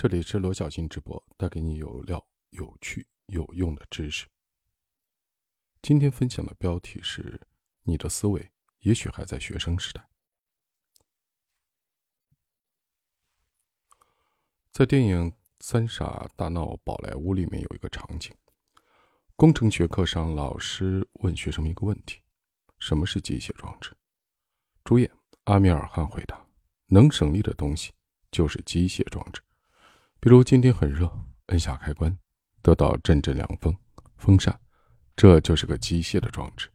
这里是罗小新直播，带给你有料、有趣、有用的知识。今天分享的标题是：你的思维也许还在学生时代。在电影《三傻大闹宝莱坞》里面有一个场景，工程学课上，老师问学生们一个问题：什么是机械装置？主演阿米尔汗回答：能省力的东西就是机械装置。比如今天很热，摁下开关，得到阵阵凉风，风扇，这就是个机械的装置。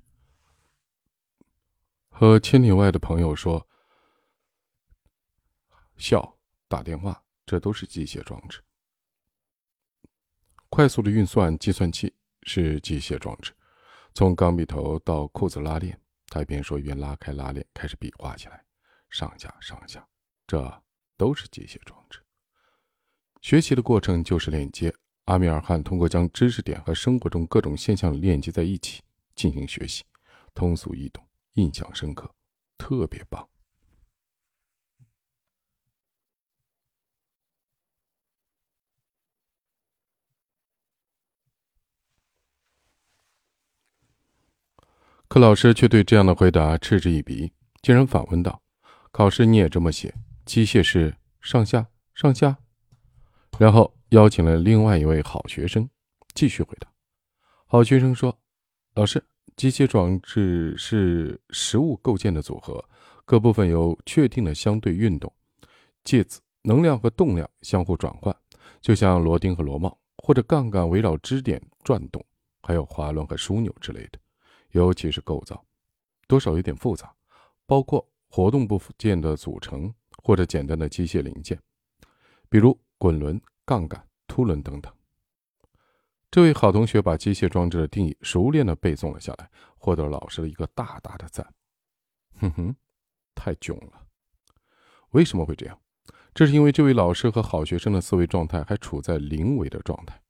和千里外的朋友说笑、打电话，这都是机械装置。快速的运算计算器是机械装置，从钢笔头到裤子拉链，他一边说一边拉开拉链，开始比划起来，上下上下，这都是机械装置。学习的过程就是链接。阿米尔汗通过将知识点和生活中各种现象链接在一起进行学习，通俗易懂，印象深刻，特别棒。可老师却对这样的回答嗤之以鼻，竟然反问道：“考试你也这么写？机械式上下上下？”然后邀请了另外一位好学生继续回答。好学生说：“老师，机械装置是实物构建的组合，各部分有确定的相对运动，介子能量和动量相互转换，就像螺钉和螺帽，或者杠杆围绕支点转动，还有滑轮和枢纽之类的。尤其是构造，多少有点复杂，包括活动部件的组成或者简单的机械零件，比如。”滚轮、杠杆、凸轮等等。这位好同学把机械装置的定义熟练的背诵了下来，获得了老师的一个大大的赞。哼哼，太囧了！为什么会这样？这是因为这位老师和好学生的思维状态还处在零维的状态。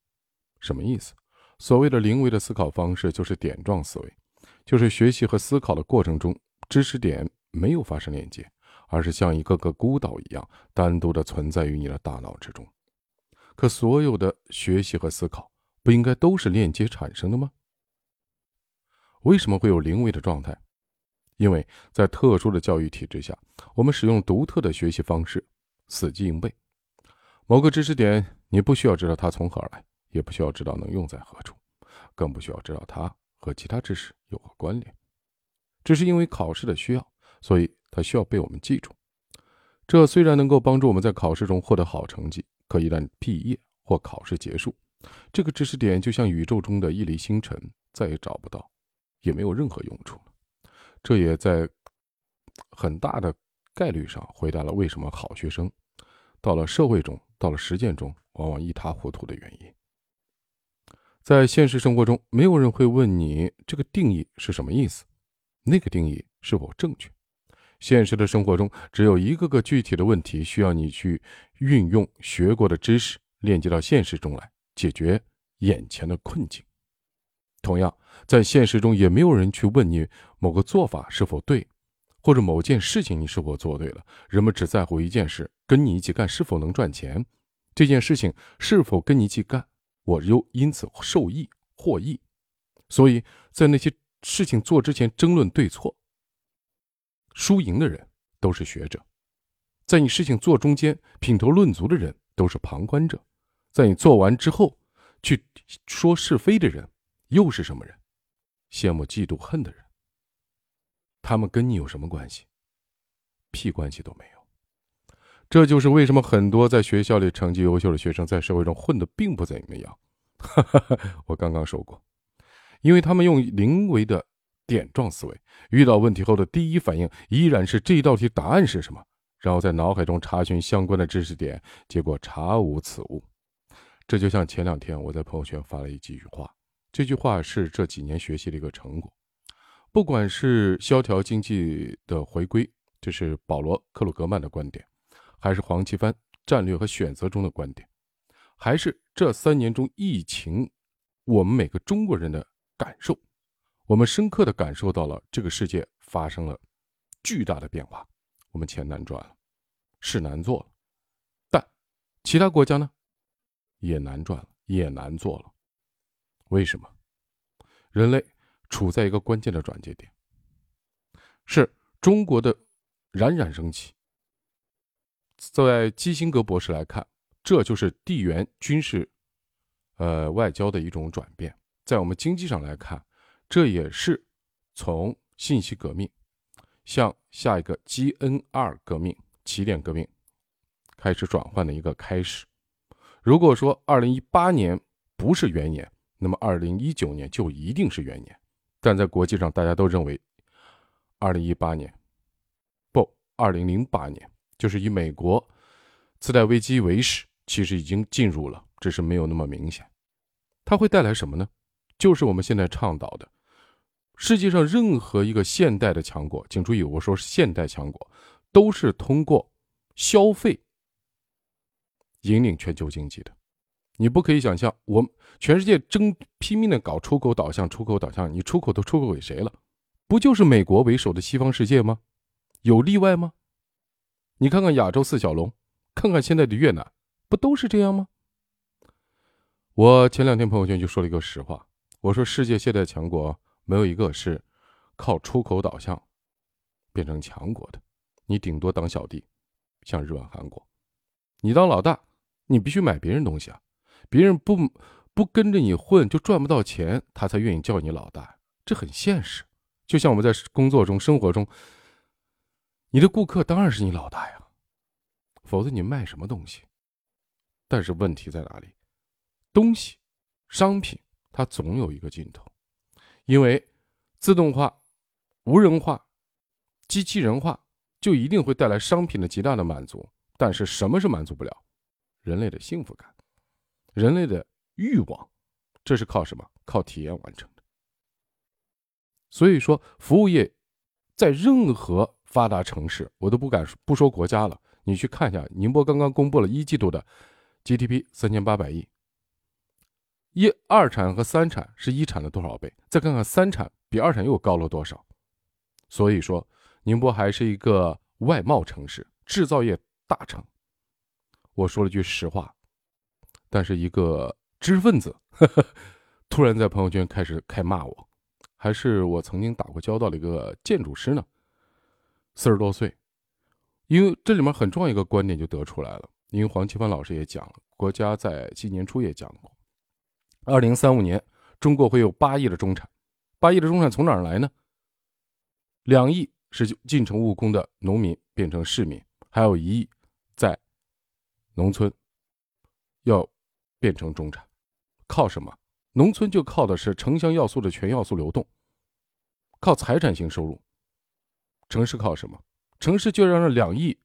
什么意思？所谓的零维的思考方式，就是点状思维，就是学习和思考的过程中，知识点没有发生链接。而是像一个个孤岛一样，单独的存在于你的大脑之中。可所有的学习和思考，不应该都是链接产生的吗？为什么会有零维的状态？因为在特殊的教育体制下，我们使用独特的学习方式，死记硬背。某个知识点，你不需要知道它从何而来，也不需要知道能用在何处，更不需要知道它和其他知识有何关联。只是因为考试的需要，所以。它需要被我们记住，这虽然能够帮助我们在考试中获得好成绩，可一旦毕业或考试结束，这个知识点就像宇宙中的一粒星辰，再也找不到，也没有任何用处了。这也在很大的概率上回答了为什么好学生到了社会中、到了实践中往往一塌糊涂的原因。在现实生活中，没有人会问你这个定义是什么意思，那个定义是否正确。现实的生活中，只有一个个具体的问题需要你去运用学过的知识，链接到现实中来解决眼前的困境。同样，在现实中也没有人去问你某个做法是否对，或者某件事情你是否做对了。人们只在乎一件事：跟你一起干是否能赚钱，这件事情是否跟你一起干，我又因此受益获益。所以在那些事情做之前争论对错。输赢的人都是学者，在你事情做中间品头论足的人都是旁观者，在你做完之后去说是非的人又是什么人？羡慕、嫉妒、恨的人，他们跟你有什么关系？屁关系都没有。这就是为什么很多在学校里成绩优秀的学生在社会中混的并不怎么样。我刚刚说过，因为他们用零维的。点状思维遇到问题后的第一反应依然是这道题答案是什么，然后在脑海中查询相关的知识点，结果查无此物。这就像前两天我在朋友圈发了一几句话，这句话是这几年学习的一个成果。不管是萧条经济的回归，这是保罗·克鲁格曼的观点，还是黄奇帆战略和选择中的观点，还是这三年中疫情，我们每个中国人的感受。我们深刻的感受到了这个世界发生了巨大的变化，我们钱难赚了，事难做了，但其他国家呢，也难赚了，也难做了。为什么？人类处在一个关键的转折点，是中国的冉冉升起。在基辛格博士来看，这就是地缘军事，呃，外交的一种转变。在我们经济上来看，这也是从信息革命向下一个 GNR 革命起点革命开始转换的一个开始。如果说2018年不是元年，那么2019年就一定是元年。但在国际上，大家都认为2018年不，2008年就是以美国次贷危机为始，其实已经进入了，只是没有那么明显。它会带来什么呢？就是我们现在倡导的，世界上任何一个现代的强国，请注意，我说是现代强国，都是通过消费引领全球经济的。你不可以想象，我全世界争拼命的搞出口导向，出口导向，你出口都出口给谁了？不就是美国为首的西方世界吗？有例外吗？你看看亚洲四小龙，看看现在的越南，不都是这样吗？我前两天朋友圈就说了一个实话。我说，世界现代强国没有一个是靠出口导向变成强国的，你顶多当小弟，像日本、韩国，你当老大，你必须买别人东西啊，别人不不跟着你混就赚不到钱，他才愿意叫你老大，这很现实。就像我们在工作中、生活中，你的顾客当然是你老大呀，否则你卖什么东西？但是问题在哪里？东西、商品。它总有一个尽头，因为自动化、无人化、机器人化就一定会带来商品的极大的满足。但是什么是满足不了？人类的幸福感，人类的欲望，这是靠什么？靠体验完成的。所以说，服务业在任何发达城市，我都不敢不说国家了。你去看一下，宁波刚刚公布了一季度的 GDP 三千八百亿。一二产和三产是一产的多少倍？再看看三产比二产又高了多少？所以说，宁波还是一个外贸城市、制造业大城。我说了句实话，但是一个知识分子呵呵突然在朋友圈开始开骂我，还是我曾经打过交道的一个建筑师呢，四十多岁。因为这里面很重要一个观点就得出来了，因为黄奇帆老师也讲了，国家在今年初也讲过。二零三五年，中国会有八亿的中产，八亿的中产从哪儿来呢？两亿是进城务工的农民变成市民，还有一亿在农村要变成中产，靠什么？农村就靠的是城乡要素的全要素流动，靠财产性收入。城市靠什么？城市就让这两亿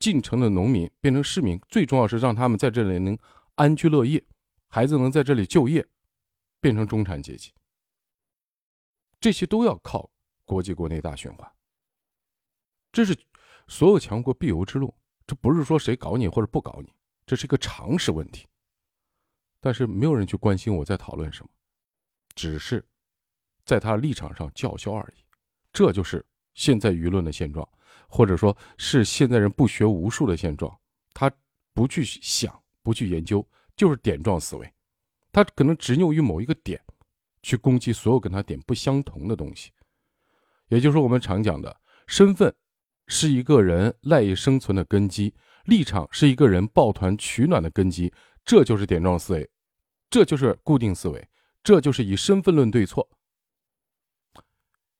进城的农民变成市民，最重要是让他们在这里能安居乐业。孩子能在这里就业，变成中产阶级，这些都要靠国际国内大循环。这是所有强国必由之路。这不是说谁搞你或者不搞你，这是一个常识问题。但是没有人去关心我在讨论什么，只是在他立场上叫嚣而已。这就是现在舆论的现状，或者说是现在人不学无术的现状。他不去想，不去研究。就是点状思维，他可能执拗于某一个点，去攻击所有跟他点不相同的东西。也就是我们常讲的，身份是一个人赖以生存的根基，立场是一个人抱团取暖的根基。这就是点状思维，这就是固定思维，这就是以身份论对错，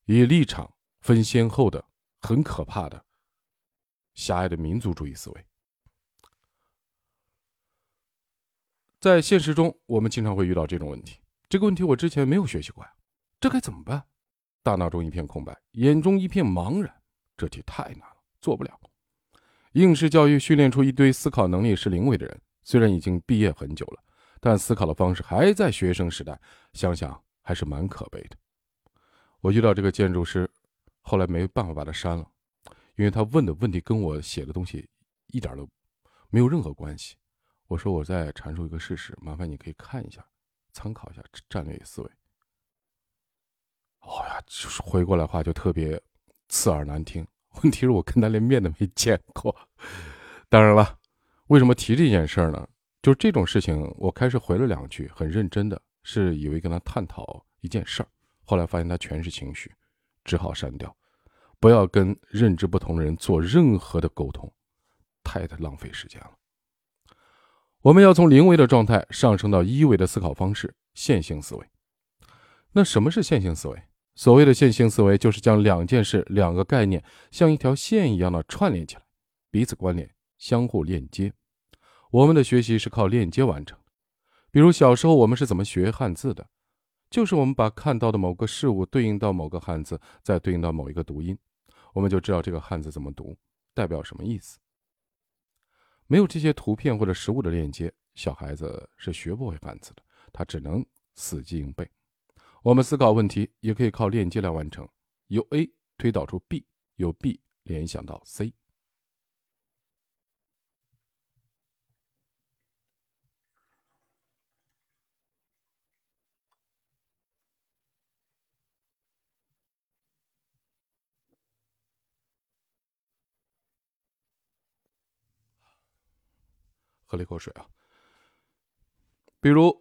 以立场分先后的很可怕的狭隘的民族主义思维。在现实中，我们经常会遇到这种问题。这个问题我之前没有学习过呀，这该怎么办？大脑中一片空白，眼中一片茫然。这题太难了，做不了。应试教育训练出一堆思考能力是零维的人，虽然已经毕业很久了，但思考的方式还在学生时代。想想还是蛮可悲的。我遇到这个建筑师，后来没办法把他删了，因为他问的问题跟我写的东西一点都没有任何关系。我说我在阐述一个事实，麻烦你可以看一下，参考一下战略思维。哦呀，就是回过来话就特别刺耳难听。问题是我跟他连面都没见过。当然了，为什么提这件事儿呢？就是这种事情，我开始回了两句，很认真的，是以为跟他探讨一件事儿，后来发现他全是情绪，只好删掉。不要跟认知不同的人做任何的沟通，太太浪费时间了。我们要从零维的状态上升到一维的思考方式——线性思维。那什么是线性思维？所谓的线性思维，就是将两件事、两个概念像一条线一样的串联起来，彼此关联，相互链接。我们的学习是靠链接完成。比如小时候我们是怎么学汉字的？就是我们把看到的某个事物对应到某个汉字，再对应到某一个读音，我们就知道这个汉字怎么读，代表什么意思。没有这些图片或者实物的链接，小孩子是学不会汉字的，他只能死记硬背。我们思考问题也可以靠链接来完成，由 A 推导出 B，由 B 联想到 C。喝了一口水啊。比如《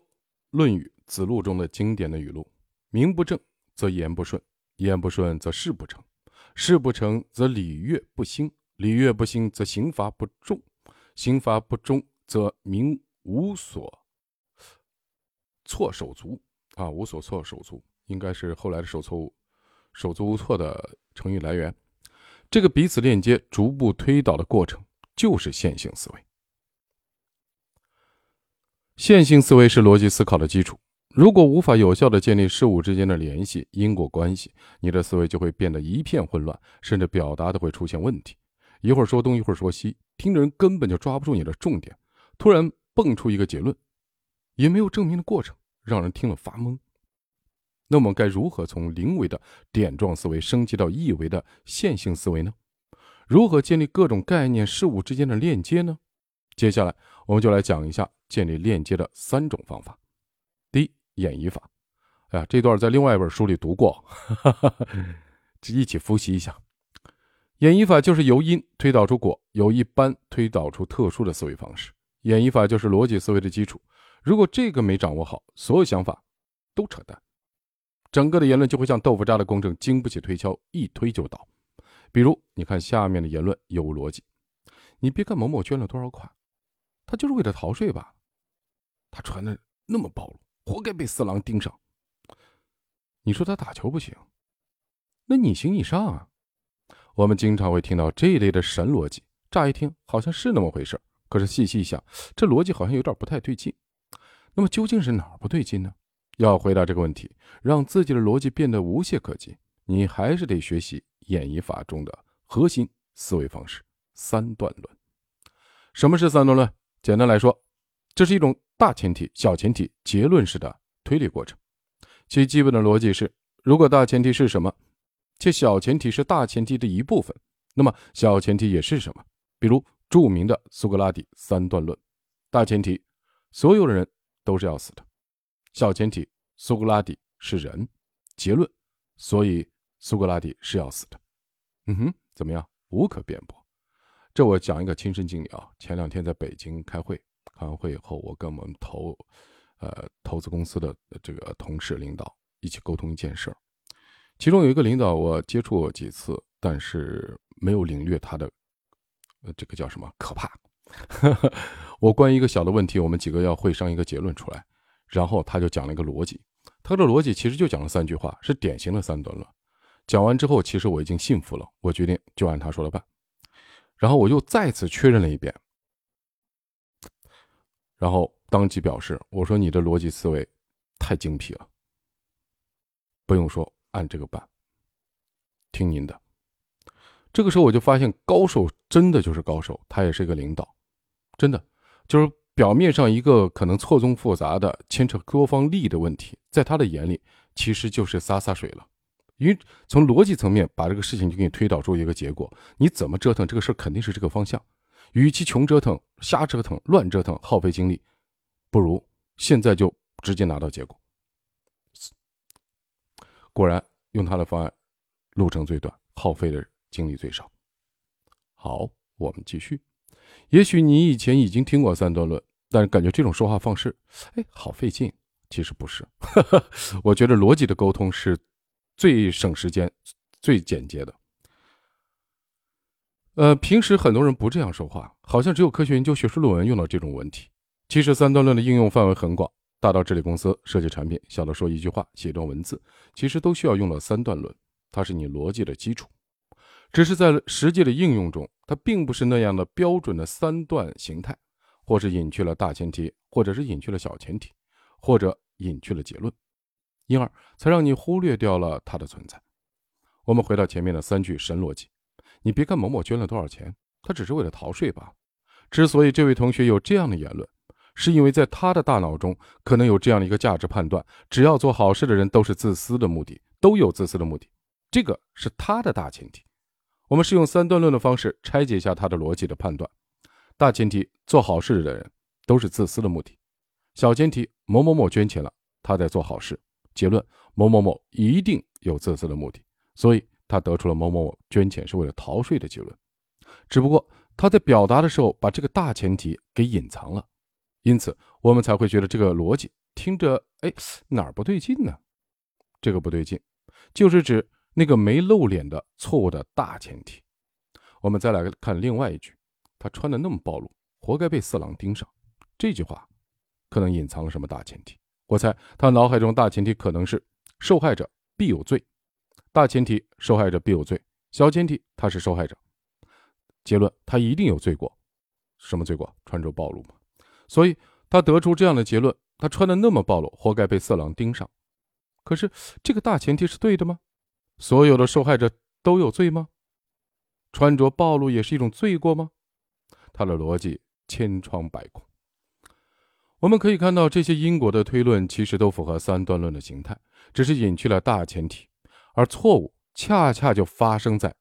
论语·子路》中的经典的语录。名不正则言不顺，言不顺则事不成，事不成则礼乐不兴，礼乐不兴则刑罚不重，刑罚不重则民无所措手足啊！无所措手足应该是后来的手措手足无措的成语来源。这个彼此链接、逐步推导的过程，就是线性思维。线性思维是逻辑思考的基础。如果无法有效地建立事物之间的联系、因果关系，你的思维就会变得一片混乱，甚至表达都会出现问题。一会儿说东，一会儿说西，听的人根本就抓不住你的重点。突然蹦出一个结论，也没有证明的过程，让人听了发懵。那么该如何从零维的点状思维升级到一维的线性思维呢？如何建立各种概念事物之间的链接呢？接下来我们就来讲一下建立链接的三种方法。第一演绎法，哎呀，这段在另外一本书里读过，哈 哈一起复习一下。演绎法就是由因推导出果，由一般推导出特殊的思维方式。演绎法就是逻辑思维的基础。如果这个没掌握好，所有想法都扯淡，整个的言论就会像豆腐渣的工程，经不起推敲，一推就倒。比如，你看下面的言论有逻辑。你别看某某捐了多少款，他就是为了逃税吧？他传的那么暴露。活该被四郎盯上。你说他打球不行，那你行你上啊！我们经常会听到这一类的神逻辑，乍一听好像是那么回事，可是细细一想，这逻辑好像有点不太对劲。那么究竟是哪儿不对劲呢？要回答这个问题，让自己的逻辑变得无懈可击，你还是得学习演绎法中的核心思维方式——三段论。什么是三段论？简单来说，这是一种。大前提、小前提、结论式的推理过程，其基本的逻辑是：如果大前提是什么，且小前提是大前提的一部分，那么小前提也是什么？比如著名的苏格拉底三段论：大前提，所有的人都是要死的；小前提，苏格拉底是人；结论，所以苏格拉底是要死的。嗯哼，怎么样？无可辩驳。这我讲一个亲身经历啊，前两天在北京开会。开完会以后，我跟我们投，呃，投资公司的这个同事领导一起沟通一件事儿。其中有一个领导，我接触过几次，但是没有领略他的，呃，这个叫什么可怕。我关于一个小的问题，我们几个要会商一个结论出来，然后他就讲了一个逻辑。他的逻辑其实就讲了三句话，是典型的三段论。讲完之后，其实我已经信服了，我决定就按他说的办。然后我又再次确认了一遍。然后当即表示：“我说你的逻辑思维太精辟了，不用说，按这个办，听您的。”这个时候我就发现，高手真的就是高手，他也是一个领导，真的就是表面上一个可能错综复杂的、牵扯多方利益的问题，在他的眼里其实就是洒洒水了，因为从逻辑层面把这个事情就给你推导出一个结果，你怎么折腾这个事肯定是这个方向。与其穷折腾、瞎折腾、乱折腾、耗费精力，不如现在就直接拿到结果。果然，用他的方案，路程最短，耗费的精力最少。好，我们继续。也许你以前已经听过三段论，但是感觉这种说话方式，哎，好费劲。其实不是，我觉得逻辑的沟通是最省时间、最简洁的。呃，平时很多人不这样说话，好像只有科学研究学术论文用到这种文体。其实三段论的应用范围很广，大到治理公司、设计产品，小到说一句话、写一段文字，其实都需要用到三段论，它是你逻辑的基础。只是在实际的应用中，它并不是那样的标准的三段形态，或是隐去了大前提，或者是隐去了小前提，或者隐去了结论，因而才让你忽略掉了它的存在。我们回到前面的三句神逻辑。你别看某某捐了多少钱，他只是为了逃税吧？之所以这位同学有这样的言论，是因为在他的大脑中可能有这样的一个价值判断：只要做好事的人都是自私的目的，都有自私的目的。这个是他的大前提。我们是用三段论的方式拆解一下他的逻辑的判断：大前提，做好事的人都是自私的目的；小前提，某某某捐钱了，他在做好事；结论，某某某一定有自私的目的。所以。他得出了某某某捐钱是为了逃税的结论，只不过他在表达的时候把这个大前提给隐藏了，因此我们才会觉得这个逻辑听着哎哪儿不对劲呢？这个不对劲，就是指那个没露脸的错误的大前提。我们再来看另外一句，他穿的那么暴露，活该被色狼盯上。这句话可能隐藏了什么大前提？我猜他脑海中大前提可能是受害者必有罪。大前提，受害者必有罪；小前提，他是受害者。结论，他一定有罪过。什么罪过？穿着暴露嘛。所以他得出这样的结论：他穿的那么暴露，活该被色狼盯上。可是这个大前提是对的吗？所有的受害者都有罪吗？穿着暴露也是一种罪过吗？他的逻辑千疮百孔。我们可以看到，这些因果的推论其实都符合三段论的形态，只是隐去了大前提。而错误恰恰就发生在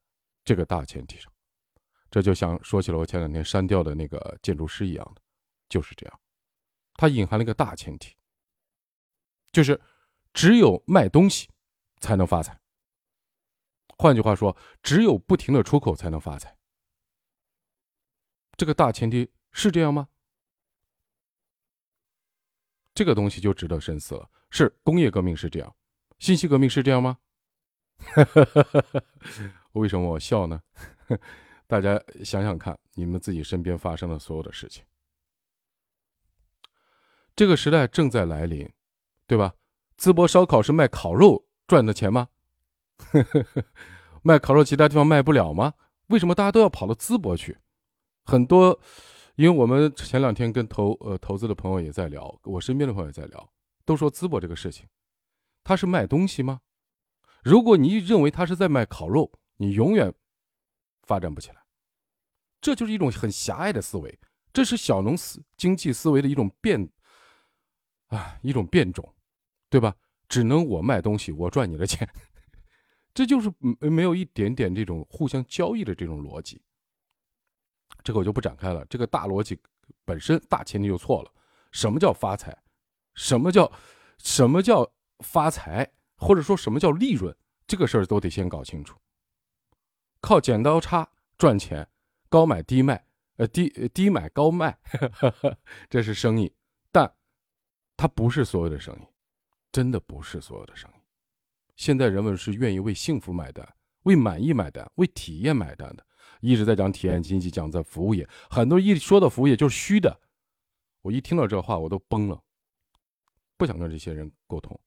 这个大前提上，这就像说起了我前两天删掉的那个建筑师一样的，就是这样，它隐含了一个大前提，就是只有卖东西才能发财。换句话说，只有不停的出口才能发财。这个大前提是这样吗？这个东西就值得深思了。是工业革命是这样，信息革命是这样吗？为什么我笑呢？大家想想看，你们自己身边发生的所有的事情。这个时代正在来临，对吧？淄博烧烤是卖烤肉赚的钱吗？卖烤肉其他地方卖不了吗？为什么大家都要跑到淄博去？很多，因为我们前两天跟投呃投资的朋友也在聊，我身边的朋友也在聊，都说淄博这个事情，他是卖东西吗？如果你认为他是在卖烤肉，你永远发展不起来。这就是一种很狭隘的思维，这是小农思经济思维的一种变啊，一种变种，对吧？只能我卖东西，我赚你的钱，这就是没没有一点点这种互相交易的这种逻辑。这个我就不展开了。这个大逻辑本身大前提就错了。什么叫发财？什么叫什么叫发财？或者说什么叫利润，这个事儿都得先搞清楚。靠剪刀差赚钱，高买低卖，呃低低买高卖，这是生意，但它不是所有的生意，真的不是所有的生意。现在人们是愿意为幸福买单，为满意买单，为体验买单的。一直在讲体验经济，讲在服务业，很多人一说到服务业就是虚的。我一听到这话，我都崩了，不想跟这些人沟通。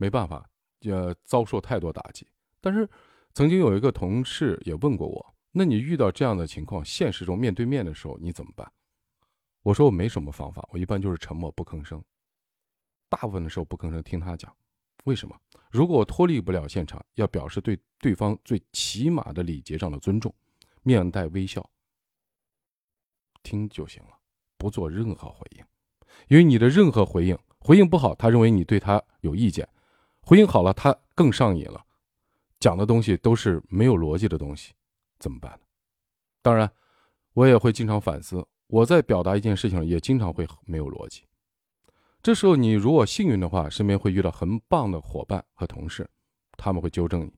没办法，呃，遭受太多打击。但是，曾经有一个同事也问过我：“那你遇到这样的情况，现实中面对面的时候，你怎么办？”我说：“我没什么方法，我一般就是沉默不吭声。大部分的时候不吭声，听他讲。为什么？如果我脱离不了现场，要表示对对方最起码的礼节上的尊重，面带微笑，听就行了，不做任何回应。因为你的任何回应，回应不好，他认为你对他有意见。”回应好了，他更上瘾了，讲的东西都是没有逻辑的东西，怎么办呢？当然，我也会经常反思，我在表达一件事情也经常会没有逻辑。这时候，你如果幸运的话，身边会遇到很棒的伙伴和同事，他们会纠正你；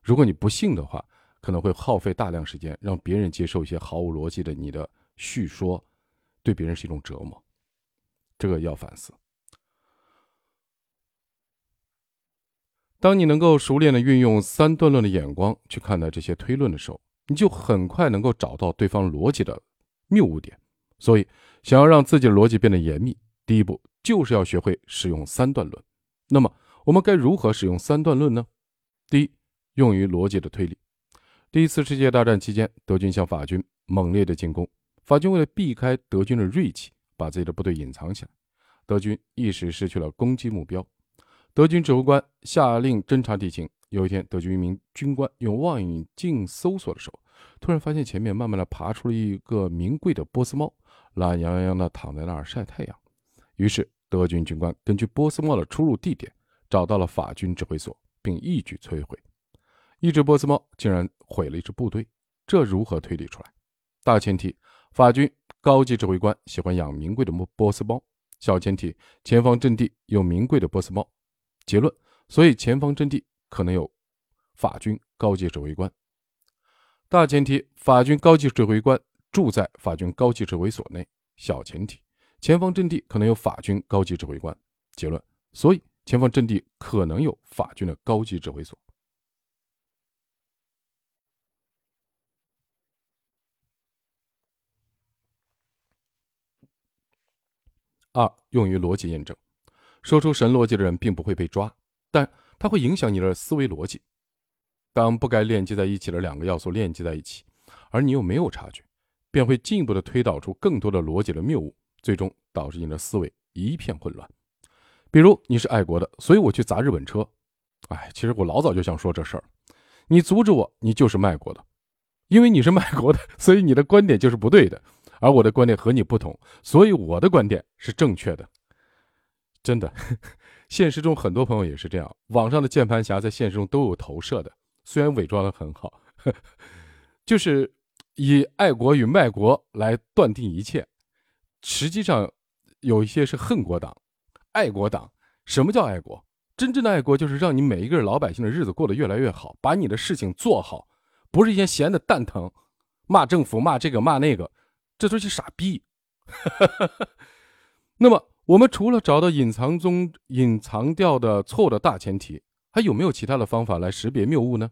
如果你不幸的话，可能会耗费大量时间让别人接受一些毫无逻辑的你的叙说，对别人是一种折磨，这个要反思。当你能够熟练的运用三段论的眼光去看待这些推论的时候，你就很快能够找到对方逻辑的谬误点。所以，想要让自己的逻辑变得严密，第一步就是要学会使用三段论。那么，我们该如何使用三段论呢？第一，用于逻辑的推理。第一次世界大战期间，德军向法军猛烈的进攻，法军为了避开德军的锐气，把自己的部队隐藏起来，德军一时失去了攻击目标。德军指挥官下令侦察敌情。有一天，德军一名军官用望远镜搜索的时候，突然发现前面慢慢的爬出了一个名贵的波斯猫，懒洋洋的躺在那儿晒太阳。于是，德军军官根据波斯猫的出入地点，找到了法军指挥所，并一举摧毁。一只波斯猫竟然毁了一支部队，这如何推理出来？大前提，法军高级指挥官喜欢养名贵的波波斯猫；小前提，前方阵地有名贵的波斯猫。结论：所以前方阵地可能有法军高级指挥官。大前提：法军高级指挥官住在法军高级指挥所内。小前提：前方阵地可能有法军高级指挥官。结论：所以前方阵地可能有法军的高级指挥所。二、用于逻辑验证。说出神逻辑的人并不会被抓，但他会影响你的思维逻辑。当不该链接在一起的两个要素链接在一起，而你又没有察觉，便会进一步的推导出更多的逻辑的谬误，最终导致你的思维一片混乱。比如你是爱国的，所以我去砸日本车。哎，其实我老早就想说这事儿，你阻止我，你就是卖国的，因为你是卖国的，所以你的观点就是不对的，而我的观点和你不同，所以我的观点是正确的。真的，现实中很多朋友也是这样。网上的键盘侠在现实中都有投射的，虽然伪装的很好，就是以爱国与卖国来断定一切。实际上，有一些是恨国党、爱国党。什么叫爱国？真正的爱国就是让你每一个老百姓的日子过得越来越好，把你的事情做好，不是一些闲的蛋疼，骂政府、骂这个、骂那个，这都是傻逼。那么。我们除了找到隐藏中隐藏掉的错误的大前提，还有没有其他的方法来识别谬误呢？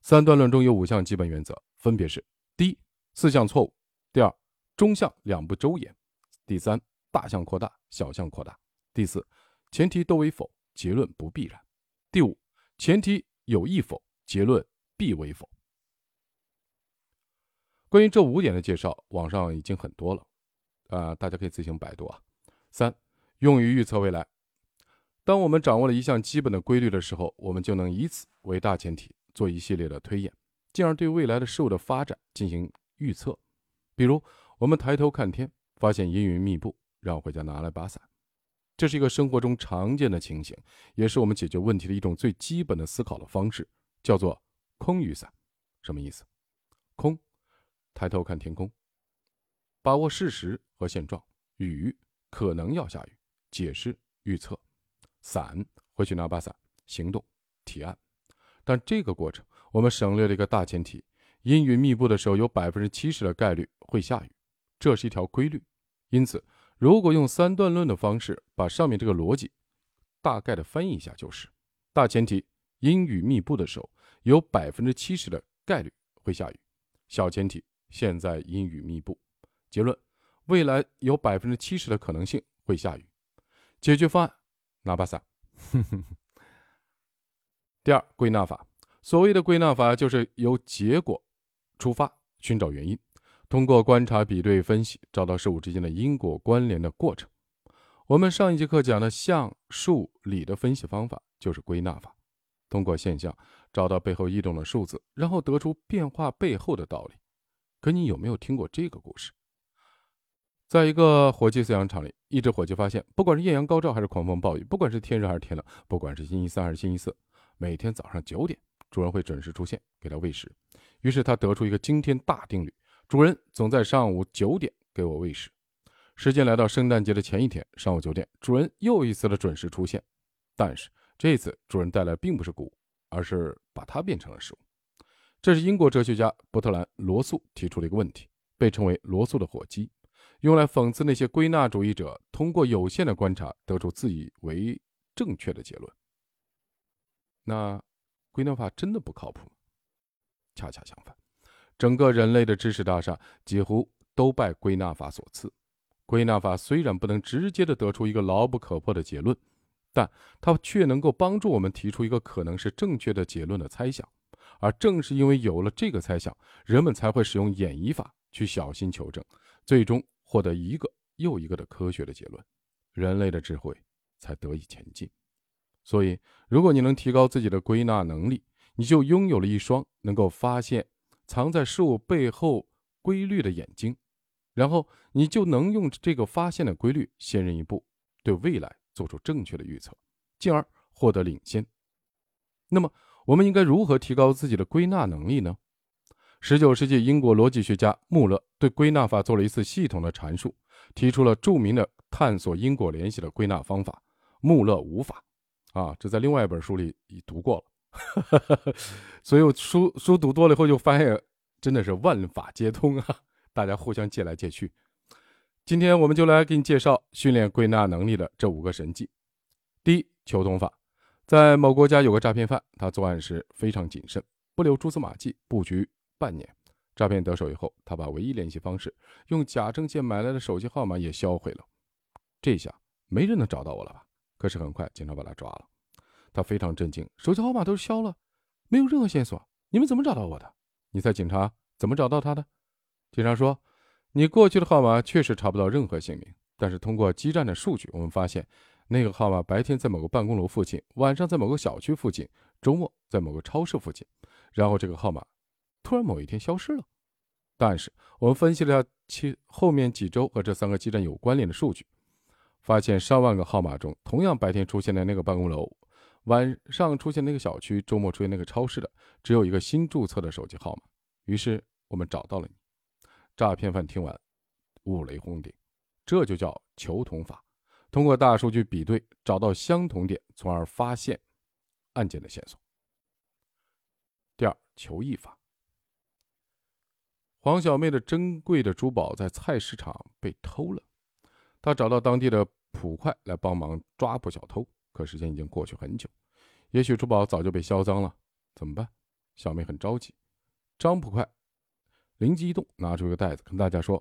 三段论中有五项基本原则，分别是：第一，四项错误；第二，中项两不周延；第三，大项扩大，小项扩大；第四，前提都为否，结论不必然；第五，前提有意否，结论必为否。关于这五点的介绍，网上已经很多了，啊，大家可以自行百度啊。三，用于预测未来。当我们掌握了一项基本的规律的时候，我们就能以此为大前提做一系列的推演，进而对未来的事物的发展进行预测。比如，我们抬头看天，发现阴云密布，让我回家拿来把伞。这是一个生活中常见的情形，也是我们解决问题的一种最基本的思考的方式，叫做空雨伞。什么意思？空，抬头看天空，把握事实和现状。雨。可能要下雨，解释预测，伞回去拿把伞，行动提案。但这个过程我们省略了一个大前提：阴云密布的时候，有百分之七十的概率会下雨，这是一条规律。因此，如果用三段论的方式把上面这个逻辑大概的翻译一下，就是大前提：阴雨密布的时候，有百分之七十的概率会下雨；小前提：现在阴雨密布。结论。未来有百分之七十的可能性会下雨。解决方案：拿把伞。第二，归纳法。所谓的归纳法，就是由结果出发，寻找原因，通过观察、比对、分析，找到事物之间的因果关联的过程。我们上一节课讲的象、数、理的分析方法，就是归纳法。通过现象找到背后异动的数字，然后得出变化背后的道理。可你有没有听过这个故事？在一个火鸡饲养场里，一只火鸡发现，不管是艳阳高照还是狂风暴雨，不管是天热还是天冷，不管是星期三还是星期四，每天早上九点，主人会准时出现给它喂食。于是他得出一个惊天大定律：主人总在上午九点给我喂食。时间来到圣诞节的前一天，上午九点，主人又一次的准时出现。但是这次主人带来并不是谷物，而是把它变成了食物。这是英国哲学家伯特兰·罗素提出了一个问题，被称为罗素的火鸡。用来讽刺那些归纳主义者通过有限的观察得出自以为正确的结论。那归纳法真的不靠谱？恰恰相反，整个人类的知识大厦几乎都拜归纳法所赐。归纳法虽然不能直接的得出一个牢不可破的结论，但它却能够帮助我们提出一个可能是正确的结论的猜想。而正是因为有了这个猜想，人们才会使用演绎法去小心求证，最终获得一个又一个的科学的结论，人类的智慧才得以前进。所以，如果你能提高自己的归纳能力，你就拥有了一双能够发现藏在事物背后规律的眼睛，然后你就能用这个发现的规律先人一步，对未来做出正确的预测，进而获得领先。那么，我们应该如何提高自己的归纳能力呢？十九世纪英国逻辑学家穆勒对归纳法做了一次系统的阐述，提出了著名的探索因果联系的归纳方法——穆勒五法。啊，这在另外一本书里已读过了，所以我书书读多了以后就发现，真的是万法皆通啊！大家互相借来借去。今天我们就来给你介绍训练归纳能力的这五个神技。第一，求同法。在某国家有个诈骗犯，他作案时非常谨慎，不留蛛丝马迹，布局半年。诈骗得手以后，他把唯一联系方式用假证件买来的手机号码也销毁了。这下没人能找到我了吧？可是很快警察把他抓了。他非常震惊，手机号码都消了，没有任何线索。你们怎么找到我的？你猜警察怎么找到他的？警察说：“你过去的号码确实查不到任何姓名，但是通过基站的数据，我们发现。”那个号码白天在某个办公楼附近，晚上在某个小区附近，周末在某个超市附近，然后这个号码突然某一天消失了。但是我们分析了其后面几周和这三个基站有关联的数据，发现上万个号码中，同样白天出现的那个办公楼，晚上出现那个小区，周末出现那个超市的，只有一个新注册的手机号码。于是我们找到了你。诈骗犯听完，五雷轰顶，这就叫求同法。通过大数据比对，找到相同点，从而发现案件的线索。第二，求异法。黄小妹的珍贵的珠宝在菜市场被偷了，她找到当地的捕快来帮忙抓捕小偷。可时间已经过去很久，也许珠宝早就被销赃了，怎么办？小妹很着急。张捕快灵机一动，拿出一个袋子，跟大家说：“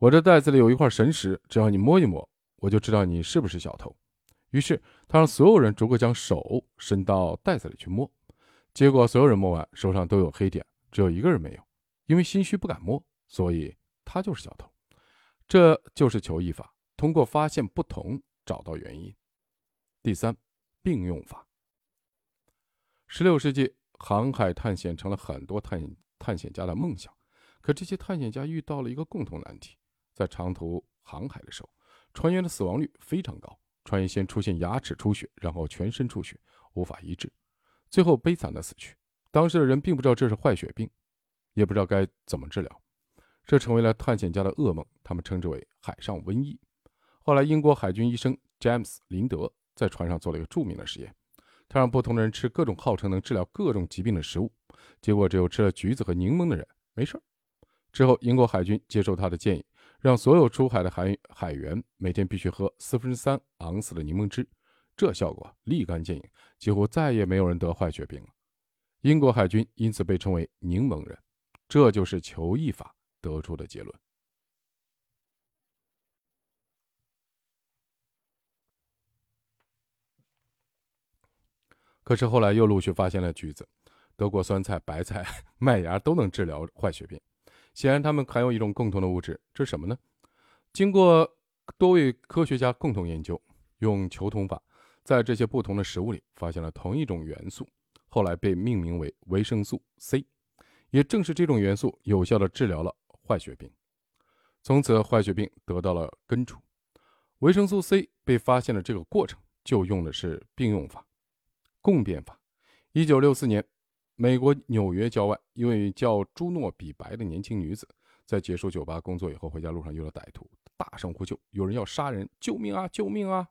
我这袋子里有一块神石，只要你摸一摸。”我就知道你是不是小偷。于是他让所有人逐个将手伸到袋子里去摸，结果所有人摸完手上都有黑点，只有一个人没有，因为心虚不敢摸，所以他就是小偷。这就是求异法，通过发现不同找到原因。第三，并用法。十六世纪，航海探险成了很多探探险家的梦想，可这些探险家遇到了一个共同难题，在长途航海的时候。船员的死亡率非常高，船员先出现牙齿出血，然后全身出血，无法医治，最后悲惨的死去。当时的人并不知道这是坏血病，也不知道该怎么治疗，这成为了探险家的噩梦，他们称之为海上瘟疫。后来，英国海军医生詹姆斯·林德在船上做了一个著名的实验，他让不同的人吃各种号称能治疗各种疾病的食物，结果只有吃了橘子和柠檬的人没事之后，英国海军接受他的建议。让所有出海的海海员每天必须喝四分之三盎司的柠檬汁，这效果立竿见影，几乎再也没有人得坏血病了。英国海军因此被称为“柠檬人”，这就是求异法得出的结论。可是后来又陆续发现了橘子、德国酸菜、白菜、麦芽都能治疗坏血病。显然，它们含有一种共同的物质，这是什么呢？经过多位科学家共同研究，用求同法，在这些不同的食物里发现了同一种元素，后来被命名为维生素 C。也正是这种元素，有效地治疗了坏血病，从此坏血病得到了根除。维生素 C 被发现的这个过程，就用的是并用法、共变法。一九六四年。美国纽约郊外，一位叫朱诺比白的年轻女子，在结束酒吧工作以后，回家路上遇到歹徒，大声呼救：“有人要杀人！救命啊！救命啊！”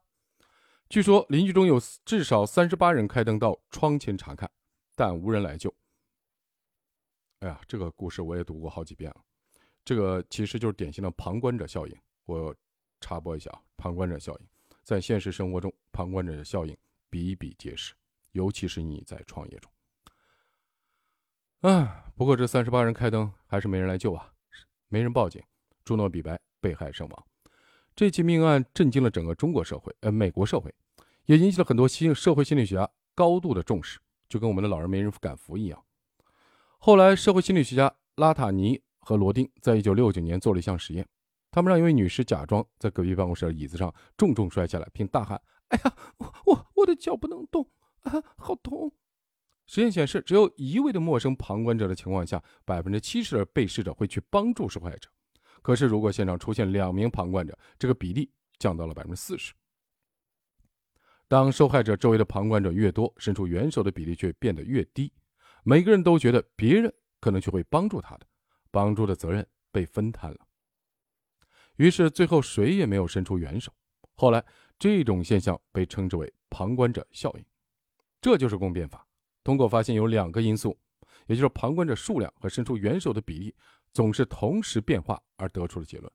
据说邻居中有至少三十八人开灯到窗前查看，但无人来救。哎呀，这个故事我也读过好几遍了。这个其实就是典型的旁观者效应。我插播一下啊，旁观者效应，在现实生活中，旁观者的效应比比皆是，尤其是你在创业中。啊，不过这三十八人开灯，还是没人来救啊，没人报警，朱诺比白被害身亡。这起命案震惊了整个中国社会，呃，美国社会，也引起了很多心社会心理学家高度的重视，就跟我们的老人没人敢扶一样。后来，社会心理学家拉塔尼和罗丁在一九六九年做了一项实验，他们让一位女士假装在隔壁办公室的椅子上重重摔下来，并大喊：“哎呀，我我我的脚不能动啊，好痛！”实验显示，只有一位的陌生旁观者的情况下，百分之七十的被试者会去帮助受害者。可是，如果现场出现两名旁观者，这个比例降到了百分之四十。当受害者周围的旁观者越多，伸出援手的比例却变得越低。每个人都觉得别人可能就会帮助他的，帮助的责任被分摊了。于是，最后谁也没有伸出援手。后来，这种现象被称之为旁观者效应。这就是共变法。通过发现有两个因素，也就是旁观者数量和伸出援手的比例总是同时变化而得出的结论。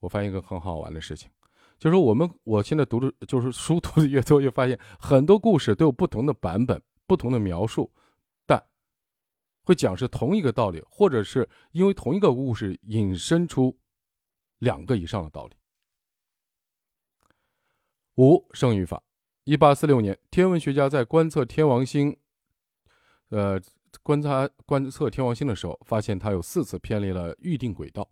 我发现一个很好玩的事情，就是我们我现在读的，就是书读的越多，越发现很多故事都有不同的版本、不同的描述，会讲是同一个道理，或者是因为同一个故事引申出两个以上的道理。五剩余法，一八四六年，天文学家在观测天王星。呃，观察观测天王星的时候，发现它有四次偏离了预定轨道。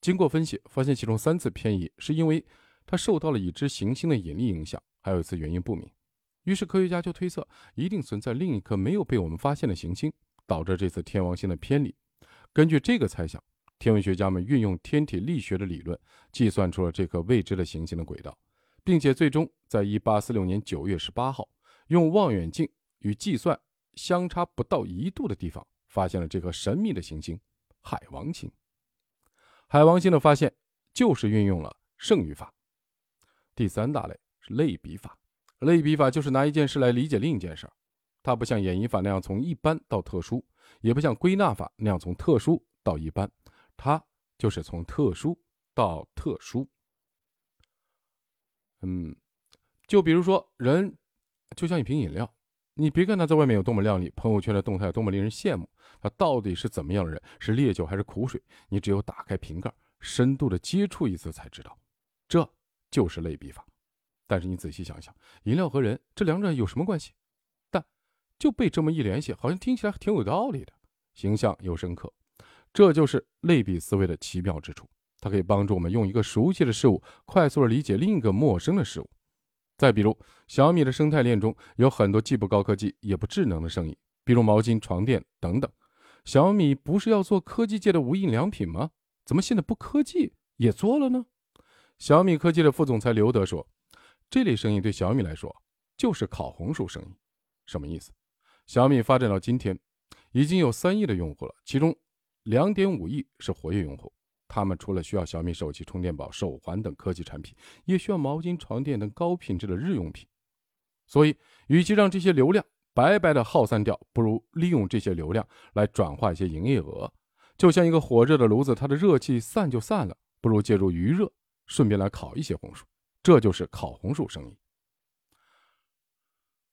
经过分析，发现其中三次偏移是因为它受到了已知行星的引力影响，还有一次原因不明。于是科学家就推测，一定存在另一颗没有被我们发现的行星，导致这次天王星的偏离。根据这个猜想，天文学家们运用天体力学的理论，计算出了这颗未知的行星的轨道，并且最终在1846年9月18号，用望远镜与计算。相差不到一度的地方，发现了这颗神秘的行星——海王星。海王星的发现就是运用了剩余法。第三大类是类比法，类比法就是拿一件事来理解另一件事儿，它不像演绎法那样从一般到特殊，也不像归纳法那样从特殊到一般，它就是从特殊到特殊。嗯，就比如说，人就像一瓶饮料。你别看他在外面有多么靓丽，朋友圈的动态多么令人羡慕，他到底是怎么样的人？是烈酒还是苦水？你只有打开瓶盖，深度的接触一次才知道。这就是类比法。但是你仔细想想，饮料和人这两者有什么关系？就被这么一联系，好像听起来挺有道理的，形象又深刻。这就是类比思维的奇妙之处，它可以帮助我们用一个熟悉的事物，快速的理解另一个陌生的事物。再比如，小米的生态链中有很多既不高科技也不智能的生意，比如毛巾、床垫等等。小米不是要做科技界的无印良品吗？怎么现在不科技也做了呢？小米科技的副总裁刘德说：“这类生意对小米来说就是烤红薯生意。什么意思？小米发展到今天，已经有三亿的用户了，其中两点五亿是活跃用户。”他们除了需要小米手机、充电宝、手环等科技产品，也需要毛巾、床垫等高品质的日用品。所以，与其让这些流量白白的耗散掉，不如利用这些流量来转化一些营业额。就像一个火热的炉子，它的热气散就散了，不如借助余热，顺便来烤一些红薯。这就是烤红薯生意。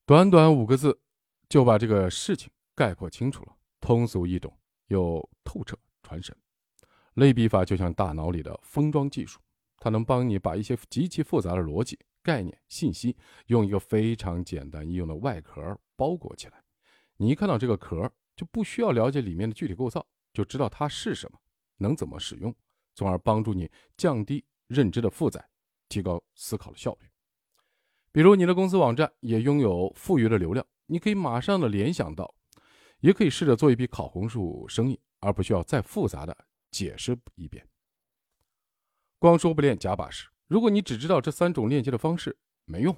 短短五个字，就把这个事情概括清楚了，通俗易懂又透彻传神。类比法就像大脑里的封装技术，它能帮你把一些极其复杂的逻辑、概念、信息，用一个非常简单易用的外壳包裹起来。你一看到这个壳，就不需要了解里面的具体构造，就知道它是什么，能怎么使用，从而帮助你降低认知的负载，提高思考的效率。比如你的公司网站也拥有富余的流量，你可以马上的联想到，也可以试着做一笔烤红薯生意，而不需要再复杂的。解释一遍，光说不练假把式。如果你只知道这三种链接的方式，没用，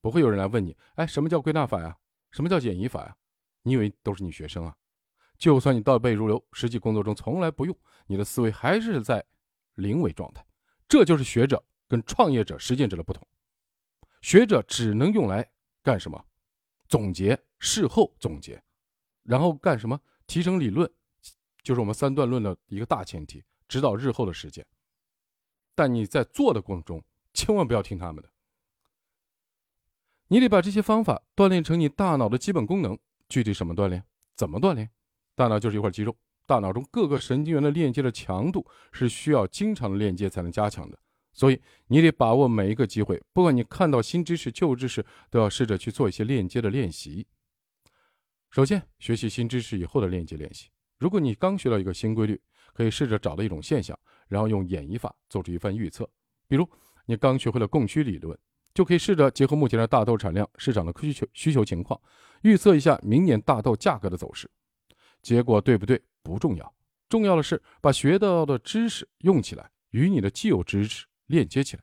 不会有人来问你：哎，什么叫归纳法呀？什么叫简易法呀？你以为都是你学生啊？就算你倒背如流，实际工作中从来不用，你的思维还是在零维状态。这就是学者跟创业者、实践者的不同。学者只能用来干什么？总结，事后总结，然后干什么？提升理论。就是我们三段论的一个大前提，指导日后的实践。但你在做的过程中，千万不要听他们的。你得把这些方法锻炼成你大脑的基本功能。具体什么锻炼？怎么锻炼？大脑就是一块肌肉，大脑中各个神经元的链接的强度是需要经常的链接才能加强的。所以你得把握每一个机会，不管你看到新知识、旧知识，都要试着去做一些链接的练习。首先，学习新知识以后的链接练习。如果你刚学到一个新规律，可以试着找到一种现象，然后用演绎法做出一番预测。比如，你刚学会了供需理论，就可以试着结合目前的大豆产量、市场的需求需求情况，预测一下明年大豆价格的走势。结果对不对不重要，重要的是把学到的知识用起来，与你的既有知识链接起来。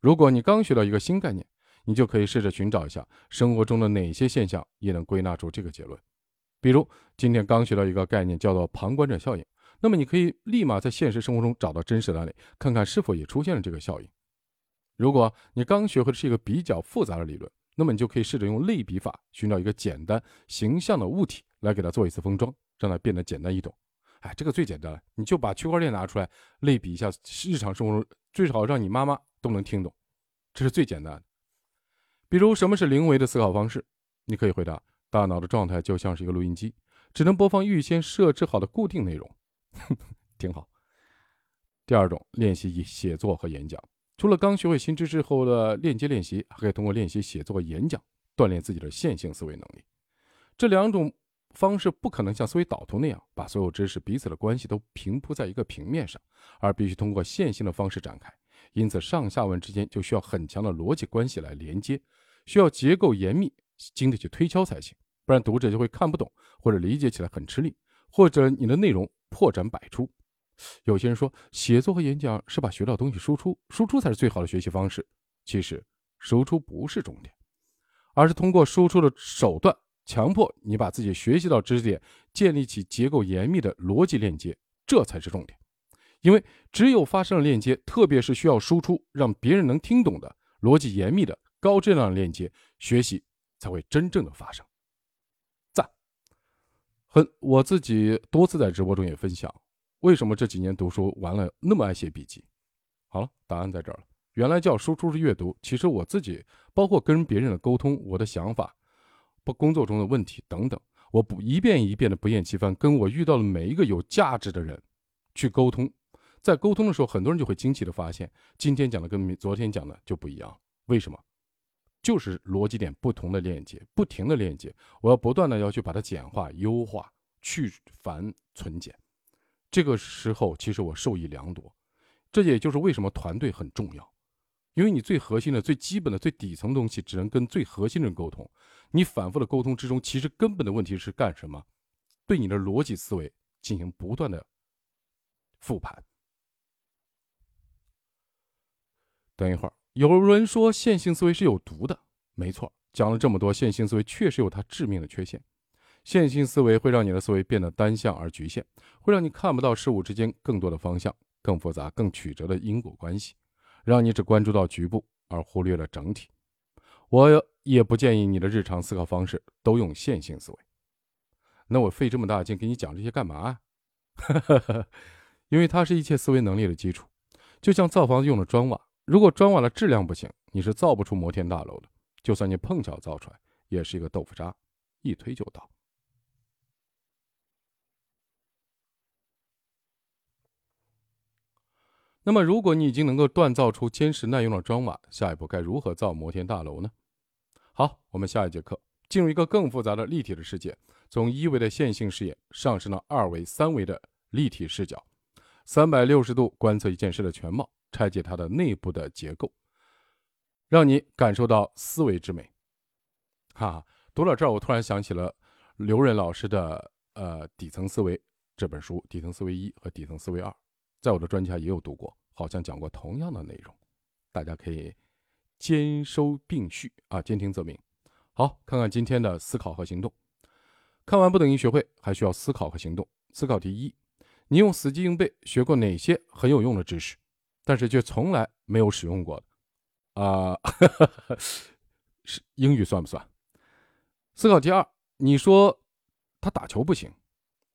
如果你刚学到一个新概念，你就可以试着寻找一下生活中的哪些现象也能归纳出这个结论。比如今天刚学到一个概念叫做旁观者效应，那么你可以立马在现实生活中找到真实的案例，看看是否也出现了这个效应。如果你刚学会的是一个比较复杂的理论，那么你就可以试着用类比法寻找一个简单形象的物体来给它做一次封装，让它变得简单易懂。哎，这个最简单了，你就把区块链拿出来类比一下日常生活中，最好让你妈妈都能听懂，这是最简单的。比如什么是零维的思考方式？你可以回答。大脑的状态就像是一个录音机，只能播放预先设置好的固定内容，挺好。第二种练习写作和演讲，除了刚学会新知识后的链接练习，还可以通过练习写作演讲锻炼自己的线性思维能力。这两种方式不可能像思维导图那样把所有知识彼此的关系都平铺在一个平面上，而必须通过线性的方式展开。因此，上下文之间就需要很强的逻辑关系来连接，需要结构严密。经得起推敲才行，不然读者就会看不懂，或者理解起来很吃力，或者你的内容破绽百出。有些人说，写作和演讲是把学到东西输出，输出才是最好的学习方式。其实，输出不是重点，而是通过输出的手段，强迫你把自己学习到知识点建立起结构严密的逻辑链接，这才是重点。因为只有发生了链接，特别是需要输出让别人能听懂的逻辑严密的高质量的链接，学习。才会真正的发生。赞。很，我自己多次在直播中也分享，为什么这几年读书完了那么爱写笔记。好了，答案在这儿了。原来叫输出是阅读，其实我自己包括跟别人的沟通，我的想法，不工作中的问题等等，我不一遍一遍的不厌其烦跟我遇到的每一个有价值的人去沟通，在沟通的时候，很多人就会惊奇的发现，今天讲的跟昨天讲的就不一样。为什么？就是逻辑点不同的链接，不停的链接，我要不断的要去把它简化、优化、去繁存简。这个时候，其实我受益良多。这也就是为什么团队很重要，因为你最核心的、最基本的、最底层的东西，只能跟最核心的人沟通。你反复的沟通之中，其实根本的问题是干什么？对你的逻辑思维进行不断的复盘。等一会儿。有人说线性思维是有毒的，没错，讲了这么多，线性思维确实有它致命的缺陷。线性思维会让你的思维变得单向而局限，会让你看不到事物之间更多的方向、更复杂、更曲折的因果关系，让你只关注到局部而忽略了整体。我也不建议你的日常思考方式都用线性思维。那我费这么大劲给你讲这些干嘛？因为它是一切思维能力的基础，就像造房子用的砖瓦。如果砖瓦的质量不行，你是造不出摩天大楼的。就算你碰巧造出来，也是一个豆腐渣，一推就倒。那么，如果你已经能够锻造出坚实耐用的砖瓦，下一步该如何造摩天大楼呢？好，我们下一节课进入一个更复杂的立体的世界，从一维的线性视野上升到二维、三维的立体视角，三百六十度观测一件事的全貌。拆解它的内部的结构，让你感受到思维之美。哈，哈，读到这儿，我突然想起了刘润老师的《呃底层思维》这本书，《底层思维一》和《底层思维二》，在我的专家也有读过，好像讲过同样的内容。大家可以兼收并蓄啊，兼听则明。好，看看今天的思考和行动。看完不等于学会，还需要思考和行动。思考题一：你用死记硬背学过哪些很有用的知识？但是却从来没有使用过的，啊，是英语算不算？思考题二，你说他打球不行，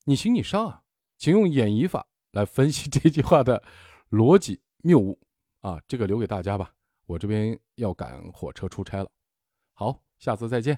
你行你上啊，请用演绎法来分析这句话的逻辑谬误。啊，这个留给大家吧，我这边要赶火车出差了。好，下次再见。